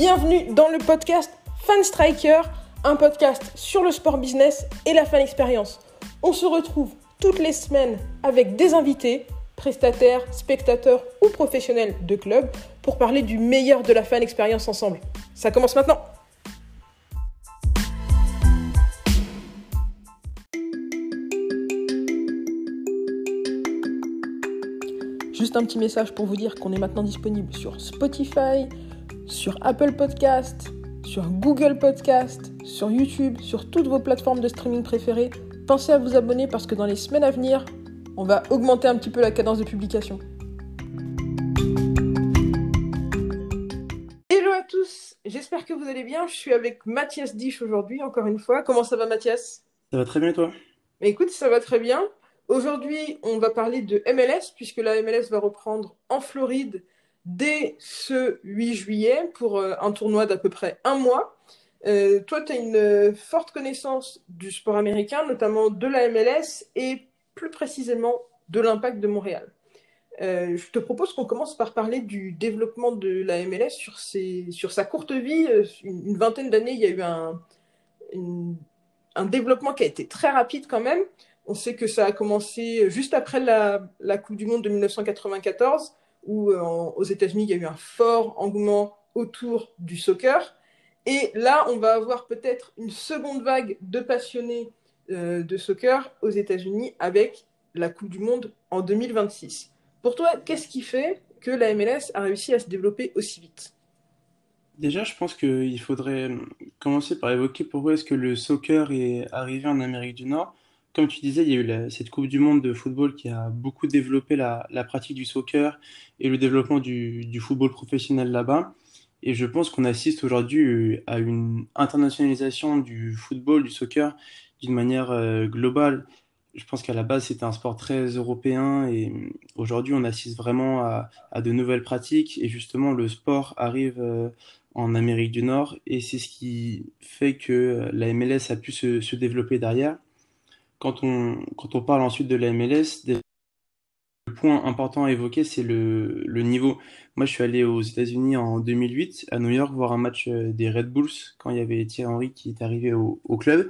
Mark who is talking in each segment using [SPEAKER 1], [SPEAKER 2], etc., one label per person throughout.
[SPEAKER 1] Bienvenue dans le podcast Fan Striker, un podcast sur le sport business et la fan expérience. On se retrouve toutes les semaines avec des invités, prestataires, spectateurs ou professionnels de club pour parler du meilleur de la fan expérience ensemble. Ça commence maintenant. Juste un petit message pour vous dire qu'on est maintenant disponible sur Spotify, sur Apple Podcast, sur Google Podcast, sur YouTube, sur toutes vos plateformes de streaming préférées. Pensez à vous abonner parce que dans les semaines à venir, on va augmenter un petit peu la cadence de publication. Hello à tous, j'espère que vous allez bien. Je suis avec Mathias Disch aujourd'hui, encore une fois. Comment ça va Mathias?
[SPEAKER 2] Ça va très bien toi?
[SPEAKER 1] Mais écoute, ça va très bien. Aujourd'hui, on va parler de MLS, puisque la MLS va reprendre en Floride dès ce 8 juillet pour euh, un tournoi d'à peu près un mois. Euh, toi, tu as une euh, forte connaissance du sport américain, notamment de la MLS et plus précisément de l'impact de Montréal. je te propose qu'on commence par parler du développement de la MLS sur, sa courte vie. Une, vingtaine d'années, il y a eu un, développement qui a été très rapide quand même. On sait que ça a commencé juste après la Coupe du Monde de 1994 où euh, aux États-Unis, il y a eu un fort engouement autour du soccer. Et là, on va avoir peut-être une seconde vague de passionnés euh, de soccer aux États-Unis avec la Coupe du Monde en 2026. Pour toi, qu'est-ce qui fait que la MLS a réussi à se développer aussi vite?
[SPEAKER 2] Déjà, je pense qu'il faudrait commencer par évoquer pourquoi est-ce que le soccer est arrivé en Amérique du Nord comme tu disais, il y a eu cette Coupe du Monde de football qui a beaucoup développé la, pratique du soccer et le développement du, football professionnel là-bas. Et je pense qu'on assiste aujourd'hui à une internationalisation du football, du soccer, d'une manière euh, globale. Je pense qu'à la base, c'était un sport très européen et aujourd'hui, on assiste vraiment à, de nouvelles pratiques. Et justement, le sport arrive euh, en Amérique du Nord et c'est ce qui fait que la MLS a pu se développer derrière quand on, quand on parle ensuite de la MLS, le point important à évoquer, c'est le, le niveau. Moi, je suis allé aux États-Unis en 2008, à New York, voir un match euh, des Red Bulls, quand il y avait Thierry Henry qui est arrivé au, au club.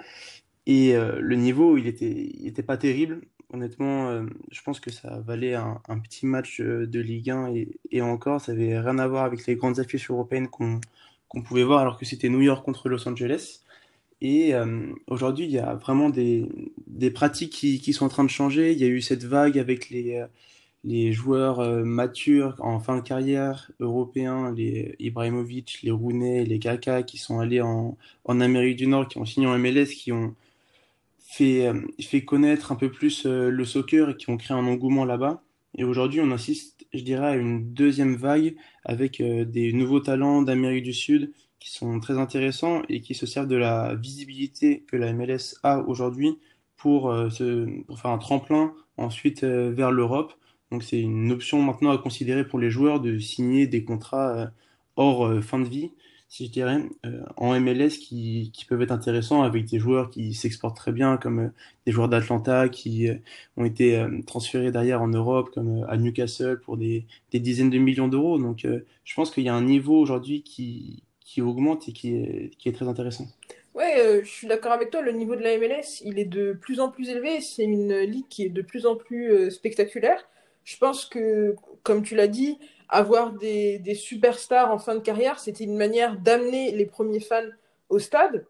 [SPEAKER 2] Et euh, le niveau, il était, il était pas terrible. Honnêtement, euh, je pense que ça valait un, un, petit match de Ligue 1 et, et encore, ça avait rien à voir avec les grandes affiches européennes qu'on qu'on pouvait voir alors que c'était New York contre Los Angeles. Et euh, aujourd'hui, il y a vraiment des, des pratiques qui, qui, sont en train de changer. Il y a eu cette vague avec les, euh, les joueurs euh, matures en fin de carrière européens, les Ibrahimovic, les Rooney, les Kaka, qui sont allés en, en Amérique du Nord, qui ont signé en MLS, qui ont fait, fait connaître un peu plus le soccer et qui ont créé un engouement là-bas. Et aujourd'hui, on assiste, je dirais, une deuxième vague avec des nouveaux talents d'Amérique du Sud qui sont très intéressants et qui se servent de la visibilité que la MLS a aujourd'hui pour, euh, pour faire un tremplin ensuite euh, vers l'Europe. Donc c'est une option maintenant à considérer pour les joueurs de signer des contrats euh, hors fin de vie, si je dirais, en MLS qui, qui, peuvent être intéressants avec des joueurs qui s'exportent très bien, comme des joueurs d'Atlanta qui ont été transférés derrière en Europe, comme à Newcastle pour des, des dizaines de millions d'euros. Donc je pense qu'il y a un niveau aujourd'hui qui, qui augmente et qui est, qui est très intéressant.
[SPEAKER 1] Ouais, euh, je suis d'accord avec toi, le niveau de la MLS, il est de plus en plus élevé, c'est une ligue qui est de plus en plus euh, spectaculaire. Je pense que, comme tu l'as dit, avoir des, superstars en fin de carrière, c'était une manière d'amener les premiers fans au stade.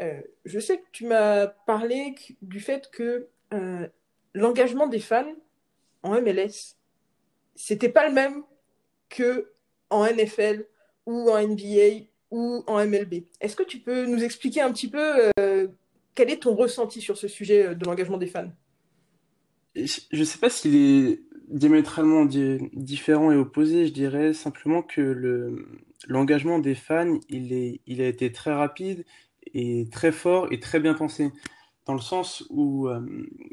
[SPEAKER 1] Euh, je sais que tu m'as parlé du fait que l'engagement des fans en MLS, c'était pas le même que en NFL ou en NBA ou en MLB. Est-ce que tu peux nous expliquer un petit peu euh, quel est ton ressenti sur ce sujet euh, de l'engagement des fans?
[SPEAKER 2] Je ne sais pas s'il est diamétralement différent et opposé, je dirais simplement que le, l'engagement des fans, il, est, il a été très rapide et très fort et très bien pensé. Dans le sens où euh,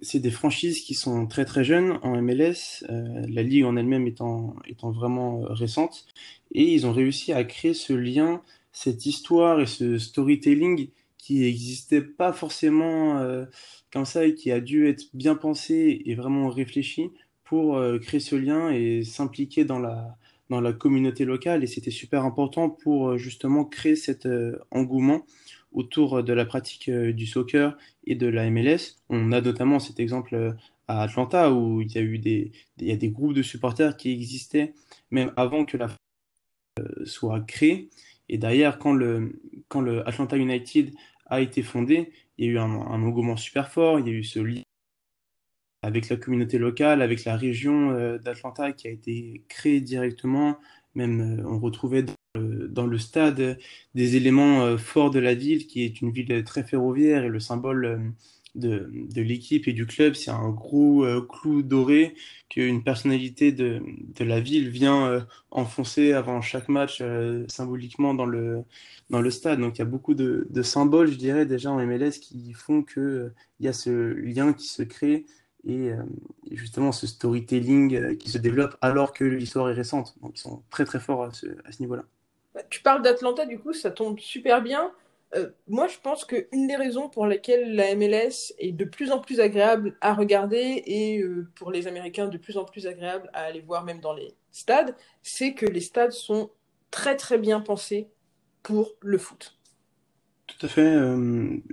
[SPEAKER 2] c'est des franchises qui sont très très jeunes en MLS, la ligue en elle-même étant, étant vraiment récente, et ils ont réussi à créer ce lien cette histoire et ce storytelling qui n'existait pas forcément euh, comme ça et qui a dû être bien pensé et vraiment réfléchi pour euh, créer ce lien et s'impliquer dans la, dans la communauté locale et c'était super important pour euh, justement créer cet euh, engouement autour de la pratique du soccer et de la MLS. On a notamment cet exemple à Atlanta où il y a eu des, il y a des groupes de supporters qui existaient même avant que la soit créée. Et d'ailleurs, quand le, quand le Atlanta United a été fondé, il y a eu un, un engouement super fort, il y a eu ce lien avec la communauté locale, avec la région euh, d'Atlanta qui a été créée directement. Même euh, on retrouvait dans, le stade des éléments euh, forts de la ville, qui est une ville très ferroviaire et le symbole de, l'équipe et du club, c'est un gros clou doré qu'une personnalité de, la ville vient enfoncer avant chaque match symboliquement dans le, dans le stade. Donc il y a beaucoup de, de symboles, je dirais, déjà en MLS qui font qu'il il y a ce lien qui se crée et, euh, justement ce storytelling euh, qui se développe alors que l'histoire est récente. Donc ils sont très très forts à ce, à ce niveau-là.
[SPEAKER 1] Bah, tu parles d'Atlanta, du coup, ça tombe super bien. Euh, moi, je pense qu'une des raisons pour lesquelles la MLS est de plus en plus agréable à regarder et pour les Américains de plus en plus agréable à aller voir même dans les stades, c'est que les stades sont très très bien pensés pour le foot.
[SPEAKER 2] Tout à fait.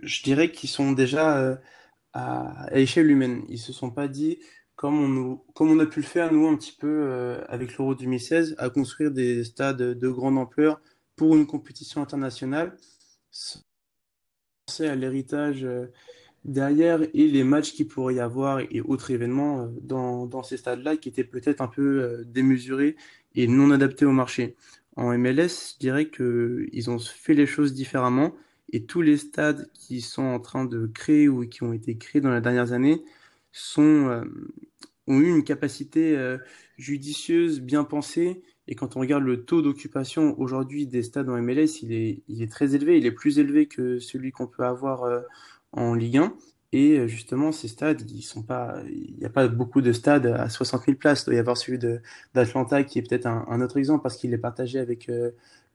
[SPEAKER 2] je dirais qu'ils sont déjà à, échelle humaine. Ils se sont pas dit, comme on, a pu le faire nous un petit peu euh, avec l'Euro 2016, à construire des stades de grande ampleur pour une compétition internationale, c'est à l'héritage euh, derrière et les matchs qu'il pourrait y avoir et autres événements euh, dans, dans ces stades-là qui étaient peut-être un peu démesurés et non adaptés au marché. En MLS, je dirais qu'ils ont fait les choses différemment et tous les stades qui sont en train de créer ou qui ont été créés dans les dernières années sont, euh, ont eu une capacité euh, judicieuse, bien pensée. Et quand on regarde le taux d'occupation aujourd'hui des stades en MLS, il est, il est très élevé. Il est plus élevé que celui qu'on peut avoir euh, en Ligue 1. Et justement, ces stades, ils sont pas, il n'y a pas beaucoup de stades à 60 000 places. Il doit y avoir celui d'Atlanta qui est peut-être un, autre exemple parce qu'il est partagé avec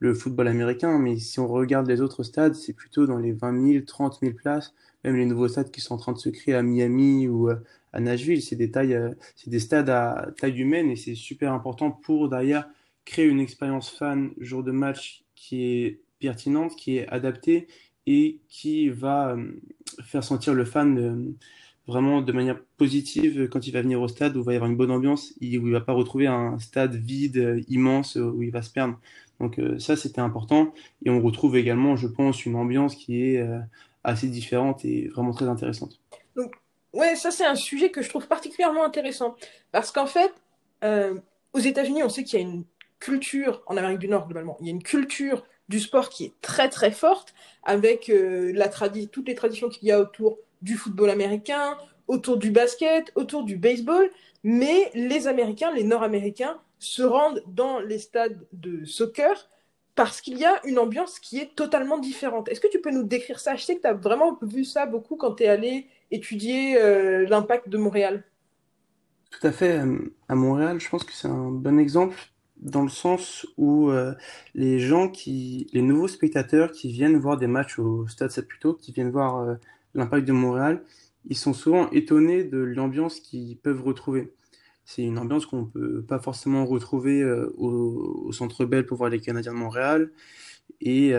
[SPEAKER 2] le football américain, mais si on regarde les autres stades, c'est plutôt dans les 20 000, 30 000 places, même les nouveaux stades qui sont en train de se créer à Miami ou euh, à Nashville, c'est des tailles, euh, c'est des stades à taille humaine et c'est super important pour d'ailleurs créer une expérience fan jour de match qui est pertinente, qui est adaptée et qui va euh, faire sentir le fan vraiment de manière positive quand il va venir au stade où il va y avoir une bonne ambiance, où il va pas retrouver un stade vide, immense, où il va se perdre. Donc euh, ça, c'était important. Et on retrouve également, je pense, une ambiance qui est euh, assez différente et vraiment très intéressante.
[SPEAKER 1] Donc, ouais, ça, c'est un sujet que je trouve particulièrement intéressant. Parce qu'en fait, euh, aux États-Unis, on sait qu'il y a une culture, en Amérique du Nord globalement, il y a une culture du sport qui est très très forte, avec la toutes les traditions qu'il y a autour du football américain, autour du basket, autour du baseball. Mais les Américains, les Nord-Américains, se rendent dans les stades de soccer parce qu'il y a une ambiance qui est totalement différente. Est-ce que tu peux nous décrire ça? Je sais que tu as vraiment vu ça beaucoup quand tu es allé étudier euh, l'impact de Montréal.
[SPEAKER 2] Tout à fait. À Montréal, je pense que c'est un bon exemple dans le sens où euh, les gens qui, les nouveaux spectateurs qui viennent voir des matchs au Stade Saputo, qui viennent voir euh, l'impact de Montréal, ils sont souvent étonnés de l'ambiance qu'ils peuvent retrouver. C'est une ambiance qu'on peut pas forcément retrouver euh, au, Centre Bell pour voir les Canadiens de Montréal et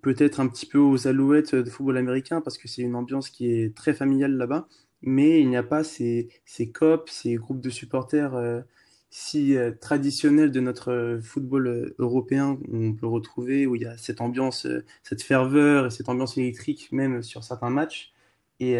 [SPEAKER 2] peut-être un petit peu aux Alouettes de football américain parce que c'est une ambiance qui est très familiale là-bas. Mais il n'y a pas ces, ces ces groupes de supporters euh, si traditionnels de notre football européen où on peut retrouver, où il y a cette ambiance, cette ferveur et cette ambiance électrique même sur certains matchs. Et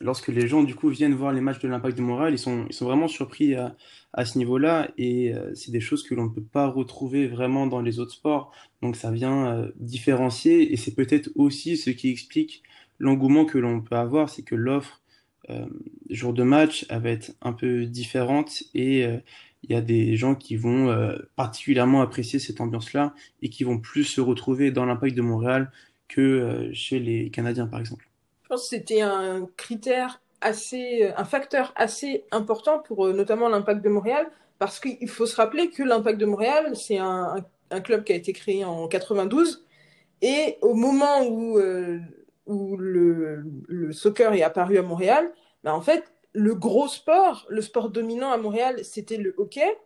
[SPEAKER 2] lorsque les gens du coup viennent voir les matchs de l'Impact de Montréal, ils sont, ils sont vraiment surpris à, à ce niveau-là et euh, c'est des choses que l'on ne peut pas retrouver vraiment dans les autres sports. Donc ça vient euh, différencier et c'est peut-être aussi ce qui explique l'engouement que l'on peut avoir, c'est que l'offre euh, jour de match elle va être un peu différente et euh, il y a des gens qui vont particulièrement apprécier cette ambiance-là et qui vont plus se retrouver dans l'Impact de Montréal que chez les Canadiens par exemple.
[SPEAKER 1] Pense que c'était un critère assez, un facteur assez important pour euh, notamment l'impact de Montréal, parce qu'il faut se rappeler que l'impact de Montréal, c'est un, un, club qui a été créé en 92, et au moment où, euh, où le, le, soccer est apparu à Montréal, bah en fait, le gros sport, le sport dominant à Montréal, c'était le hockey,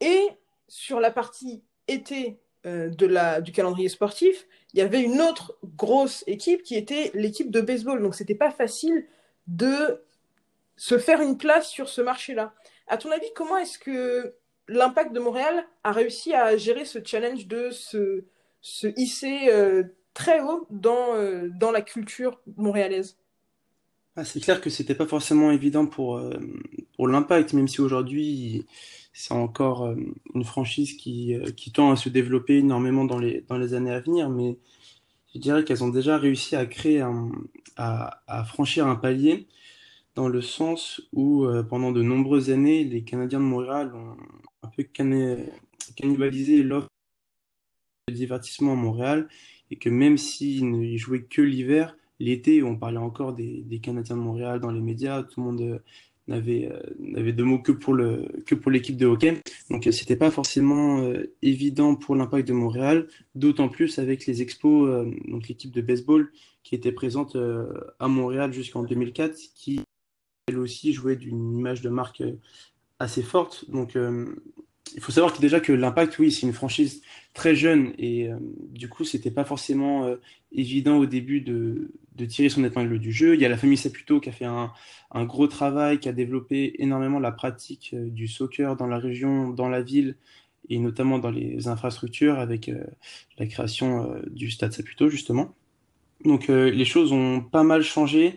[SPEAKER 1] et sur la partie été euh, de la, du calendrier sportif, il y avait une autre grosse équipe qui était l'équipe de baseball. Donc, c'était pas facile de se faire une place sur ce marché-là. À ton avis, comment est-ce que l'impact de Montréal a réussi à gérer ce challenge de se, se hisser euh, très haut dans, euh, dans la culture montréalaise?
[SPEAKER 2] Ah, c'est clair que c'était pas forcément évident pour, euh, pour l'impact, même si aujourd'hui c'est encore euh, une franchise qui, euh, qui tend à se développer énormément dans les, dans les années à venir, mais je dirais qu'elles ont déjà réussi à créer à, à franchir un palier dans le sens où pendant de nombreuses années, les Canadiens de Montréal ont un peu cannibalisé l'offre de divertissement à Montréal et que même s'ils ne jouaient que l'hiver, l'été, on parlait encore des, Canadiens de Montréal dans les médias, tout le monde euh, n'avait euh, n'avait de mots que pour le que l'équipe de hockey. Donc euh, c'était pas forcément euh, évident pour l'Impact de Montréal, d'autant plus avec les expos, donc l'équipe de baseball qui était présente à Montréal jusqu'en 2004, qui elle aussi jouait d'une image de marque assez forte. Donc, il faut savoir que déjà que l'Impact, oui, c'est une franchise très jeune et euh, du coup, c'était pas forcément euh, évident au début de, tirer son épingle du jeu. Il y a la famille Saputo qui a fait un, gros travail, qui a développé énormément la pratique euh, du soccer dans la région, dans la ville et notamment dans les infrastructures avec la création du Stade Saputo, justement. Donc, les choses ont pas mal changé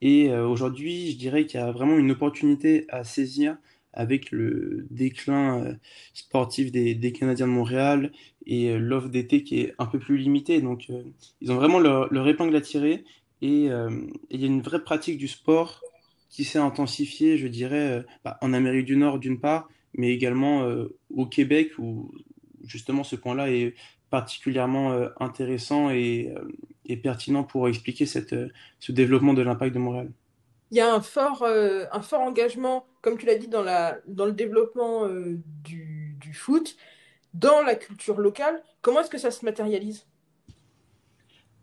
[SPEAKER 2] et aujourd'hui, je dirais qu'il y a vraiment une opportunité à saisir avec le déclin euh, sportif des, Canadiens de Montréal et euh, l'offre d'été qui est un peu plus limitée. Donc, euh, ils ont vraiment leur, leur épingle à tirer et il y a une vraie pratique du sport qui s'est intensifiée, je dirais, bah, en Amérique du Nord d'une part, mais également au Québec où justement ce point-là est particulièrement intéressant et, et pertinent pour expliquer cette, ce développement de l'impact de Montréal.
[SPEAKER 1] Il y a un fort, euh, un fort engagement, comme tu l'as dit, dans le développement euh, du, foot, dans la culture locale. Comment est-ce que ça se matérialise?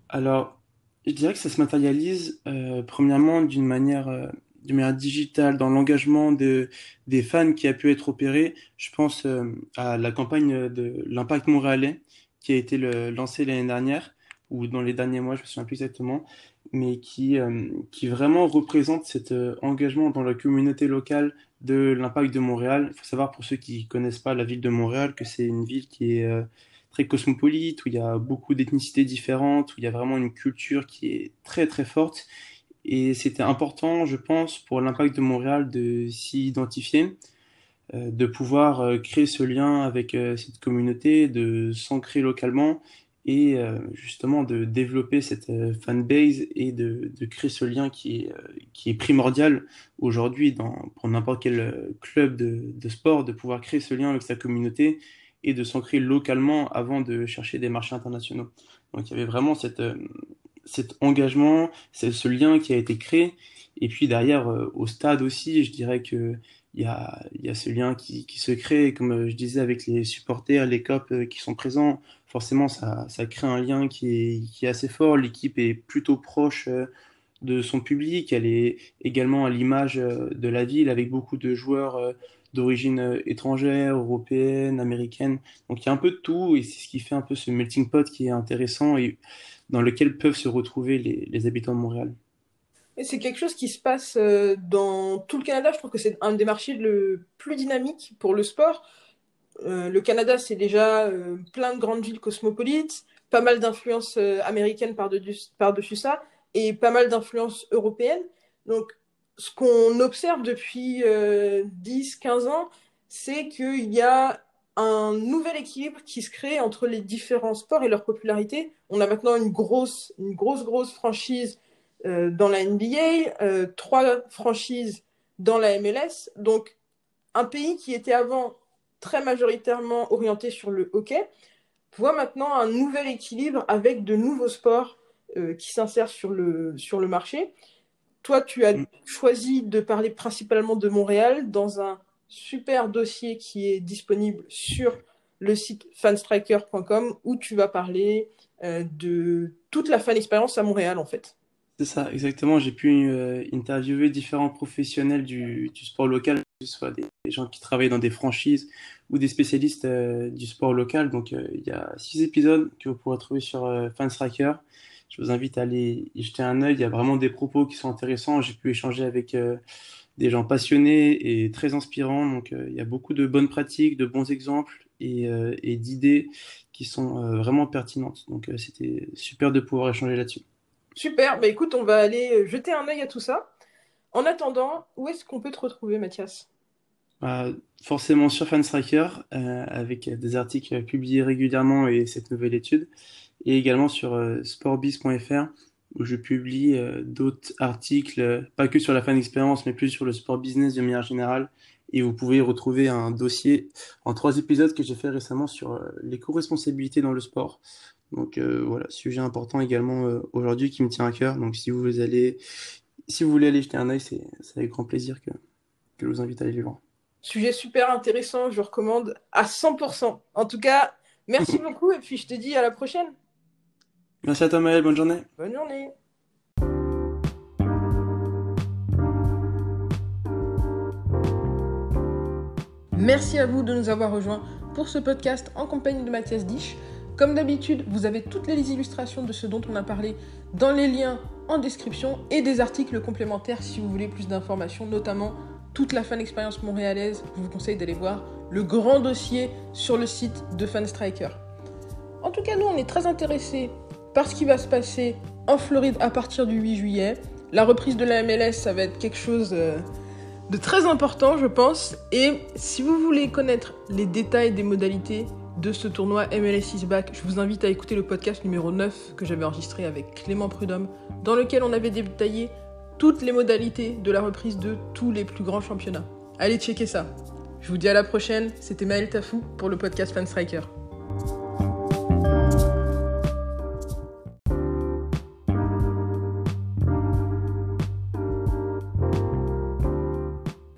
[SPEAKER 2] Alors, je dirais que ça se matérialise euh, premièrement d'une manière, d'une manière digitale, dans l'engagement de, des fans qui a pu être opéré. Je pense à la campagne de l'Impact montréalais qui a été lancée l'année dernière, ou dans les derniers mois, je me souviens plus exactement, mais qui, euh, qui vraiment représente cet euh, engagement dans la communauté locale de l'Impact de Montréal. Il faut savoir pour ceux qui connaissent pas la ville de Montréal que c'est une ville qui est euh, très cosmopolite, où il y a beaucoup d'ethnicités différentes, où il y a vraiment une culture qui est très très forte. Et c'était important, je pense, pour l'impact de Montréal de s'y identifier, euh, de pouvoir euh, créer ce lien avec cette communauté, de s'ancrer localement et euh, justement de développer cette euh, fanbase et de, de créer ce lien qui est, euh, qui est primordial aujourd'hui pour n'importe quel club de, de sport, de pouvoir créer ce lien avec sa communauté et de s'ancrer localement avant de chercher des marchés internationaux. Donc il y avait vraiment cette, cet engagement, ce, lien qui a été créé. Et puis derrière, au stade aussi, je dirais que il y a, il y a ce lien qui, qui se crée, comme je disais, avec les supporters, les copes euh, qui sont présents. Forcément, ça, ça crée un lien qui est, assez fort. L'équipe est plutôt proche euh, de son public. Elle est également à l'image euh, de la ville, avec beaucoup de joueurs euh, d'origine étrangère, européenne, américaine. Donc il y a un peu de tout, et c'est ce qui fait un peu ce melting pot qui est intéressant et dans lequel peuvent se retrouver les, habitants de Montréal.
[SPEAKER 1] Et c'est quelque chose qui se passe dans tout le Canada. Je trouve que c'est un des marchés le plus dynamique pour le sport. Euh, le Canada, c'est déjà euh, plein de grandes villes cosmopolites, pas mal d'influences euh, américaines par-dessus ça, et pas mal d'influences européennes. Donc, ce qu'on observe depuis euh, 10-15 ans, c'est qu'il y a un nouvel équilibre qui se crée entre les différents sports et leur popularité. On a maintenant une grosse, une grosse, grosse franchise dans la NBA, trois franchises dans la MLS. Donc, un pays qui était avant très majoritairement orienté sur le hockey voit maintenant un nouvel équilibre avec de nouveaux sports euh, qui s'insèrent sur le, sur le marché. Toi, tu as choisi de parler principalement de Montréal dans un super dossier qui est disponible sur le site fanstriker.com où tu vas parler euh, de toute la fan expérience à Montréal en fait.
[SPEAKER 2] C'est ça, exactement. J'ai pu euh, interviewer différents professionnels du, du sport local ce soit des, gens qui travaillent dans des franchises ou des spécialistes du sport local. Donc il y a six épisodes que vous pourrez trouver sur Fanstriker. Je vous invite à aller y jeter un œil. Il y a vraiment des propos qui sont intéressants. J'ai pu échanger avec des gens passionnés et très inspirants. Donc il y a beaucoup de bonnes pratiques, de bons exemples et, et d'idées qui sont vraiment pertinentes. Donc c'était super de pouvoir échanger là-dessus.
[SPEAKER 1] Super, bah écoute, on va aller jeter un œil à tout ça. En attendant, où est-ce qu'on peut te retrouver, Mathias?
[SPEAKER 2] Bah, Forcément sur Fanstriker, euh, avec des articles publiés régulièrement et cette nouvelle étude, et également sur euh, sportbiz.fr, où je publie euh, d'autres articles, pas que sur la fan expérience, mais plus sur le sport business de manière générale. Et vous pouvez retrouver un dossier en trois épisodes que j'ai fait récemment sur les co-responsabilités dans le sport. Donc voilà, sujet important également aujourd'hui qui me tient à cœur. Donc si vous allez si vous voulez aller jeter un œil, c'est avec grand plaisir que, je vous invite à aller le voir.
[SPEAKER 1] Sujet super intéressant, je recommande à 100%. En tout cas, merci beaucoup et puis je te dis à la prochaine.
[SPEAKER 2] Merci à toi Maël, bonne journée.
[SPEAKER 1] Bonne journée. Merci à vous de nous avoir rejoints pour ce podcast en compagnie de Mathias Dich. Comme d'habitude, vous avez toutes les illustrations de ce dont on a parlé dans les liens en description et des articles complémentaires si vous voulez plus d'informations, notamment toute la fan expérience montréalaise. Je vous conseille d'aller voir le grand dossier sur le site de Fanstriker. En tout cas, nous, on est très intéressés par ce qui va se passer en Floride à partir du 8 juillet. La reprise de la MLS, ça va être quelque chose euh, de très important, je pense. Et si vous voulez connaître les détails des modalités, de ce tournoi MLS is back, je vous invite à écouter le podcast numéro 9 que j'avais enregistré avec Clément Prudhomme, dans lequel on avait détaillé toutes les modalités de la reprise de tous les plus grands championnats. Allez checker ça. Je vous dis à la prochaine, c'était Maël Tafou pour le podcast Fan Striker.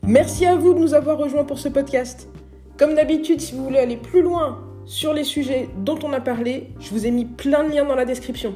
[SPEAKER 1] Merci à vous de nous avoir rejoints pour ce podcast. Comme d'habitude, si vous voulez aller plus loin sur les sujets dont on a parlé, je vous ai mis plein de liens dans la description.